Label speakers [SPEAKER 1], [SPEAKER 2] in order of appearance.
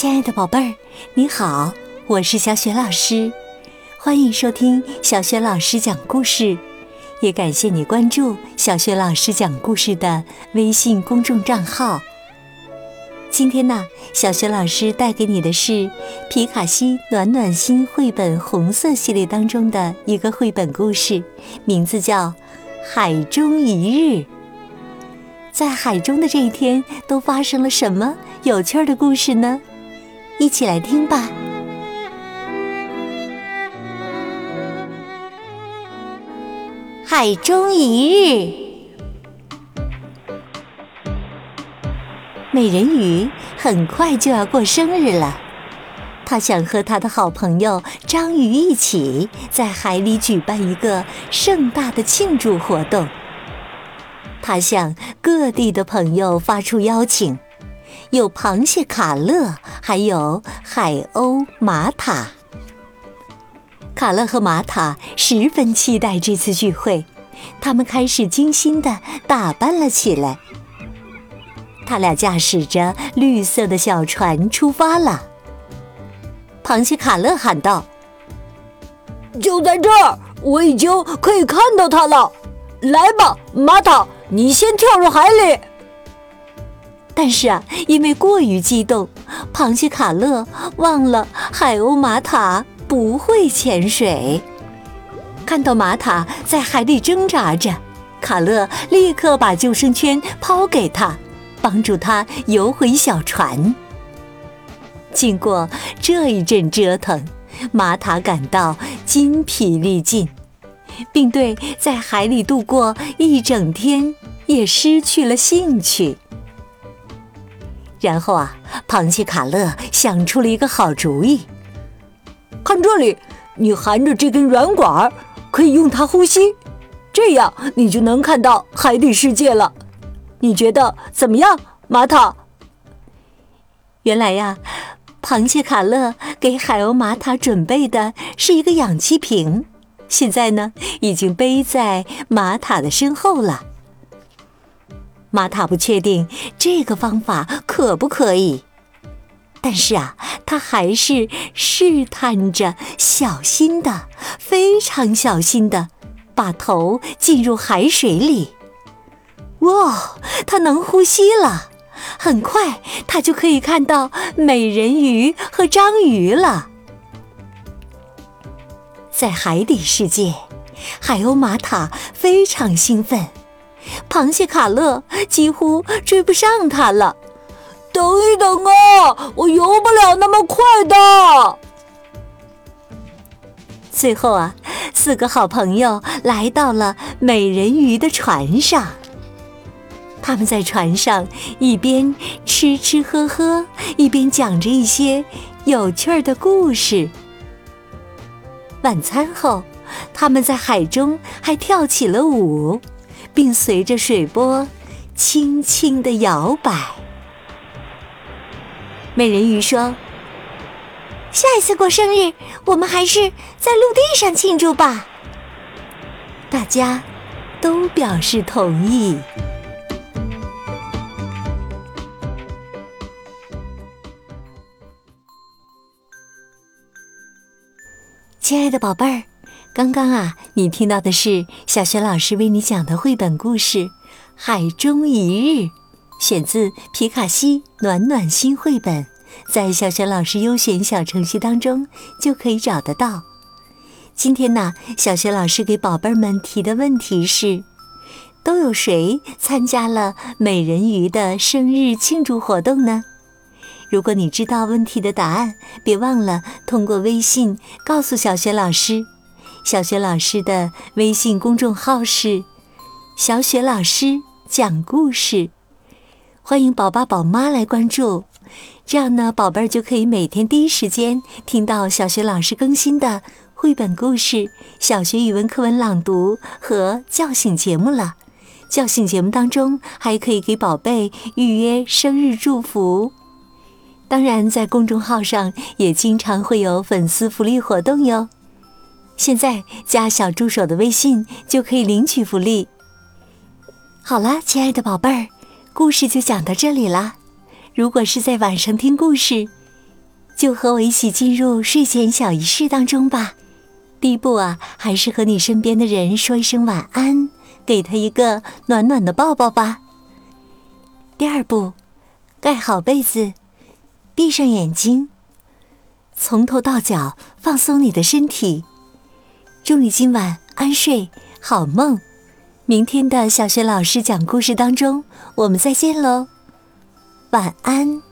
[SPEAKER 1] 亲爱的宝贝儿，你好，我是小雪老师，欢迎收听小雪老师讲故事，也感谢你关注小雪老师讲故事的微信公众账号。今天呢，小雪老师带给你的是皮卡西暖暖心绘本红色系列当中的一个绘本故事，名字叫《海中一日》。在海中的这一天，都发生了什么有趣儿的故事呢？一起来听吧。海中一日，美人鱼很快就要过生日了，她想和她的好朋友章鱼一起在海里举办一个盛大的庆祝活动。她向各地的朋友发出邀请。有螃蟹卡乐，还有海鸥玛塔。卡勒和玛塔十分期待这次聚会，他们开始精心的打扮了起来。他俩驾驶着绿色的小船出发了。螃蟹卡勒喊道：“
[SPEAKER 2] 就在这儿，我已经可以看到它了。来吧，玛塔，你先跳入海里。”
[SPEAKER 1] 但是啊，因为过于激动，螃蟹卡乐忘了海鸥玛塔不会潜水。看到玛塔在海里挣扎着，卡乐立刻把救生圈抛给他，帮助他游回小船。经过这一阵折腾，玛塔感到筋疲力尽，并对在海里度过一整天也失去了兴趣。然后啊，螃蟹卡乐想出了一个好主意。
[SPEAKER 2] 看这里，你含着这根软管，可以用它呼吸，这样你就能看到海底世界了。你觉得怎么样，玛塔？
[SPEAKER 1] 原来呀，螃蟹卡乐给海鸥玛塔准备的是一个氧气瓶，现在呢，已经背在玛塔的身后了。玛塔不确定这个方法可不可以，但是啊，他还是试探着，小心的，非常小心的，把头进入海水里。哇，他能呼吸了！很快，他就可以看到美人鱼和章鱼了。在海底世界，海鸥玛塔非常兴奋。螃蟹卡乐几乎追不上他了。
[SPEAKER 2] 等一等啊，我游不了那么快的。
[SPEAKER 1] 最后啊，四个好朋友来到了美人鱼的船上。他们在船上一边吃吃喝喝，一边讲着一些有趣儿的故事。晚餐后，他们在海中还跳起了舞。并随着水波轻轻的摇摆。美人鱼说：“下一次过生日，我们还是在陆地上庆祝吧。”大家都表示同意。亲爱的宝贝儿。刚刚啊，你听到的是小雪老师为你讲的绘本故事《海中一日》，选自皮卡西暖暖心绘本，在小雪老师优选小程序当中就可以找得到。今天呢，小雪老师给宝贝们提的问题是：都有谁参加了美人鱼的生日庆祝活动呢？如果你知道问题的答案，别忘了通过微信告诉小雪老师。小雪老师的微信公众号是“小雪老师讲故事”，欢迎宝爸宝妈来关注。这样呢，宝贝儿就可以每天第一时间听到小雪老师更新的绘本故事、小学语文课文朗读和叫醒节目了。叫醒节目当中还可以给宝贝预约生日祝福。当然，在公众号上也经常会有粉丝福利活动哟。现在加小助手的微信就可以领取福利。好了，亲爱的宝贝儿，故事就讲到这里啦。如果是在晚上听故事，就和我一起进入睡前小仪式当中吧。第一步啊，还是和你身边的人说一声晚安，给他一个暖暖的抱抱吧。第二步，盖好被子，闭上眼睛，从头到脚放松你的身体。祝你今晚安睡，好梦。明天的小学老师讲故事当中，我们再见喽，晚安。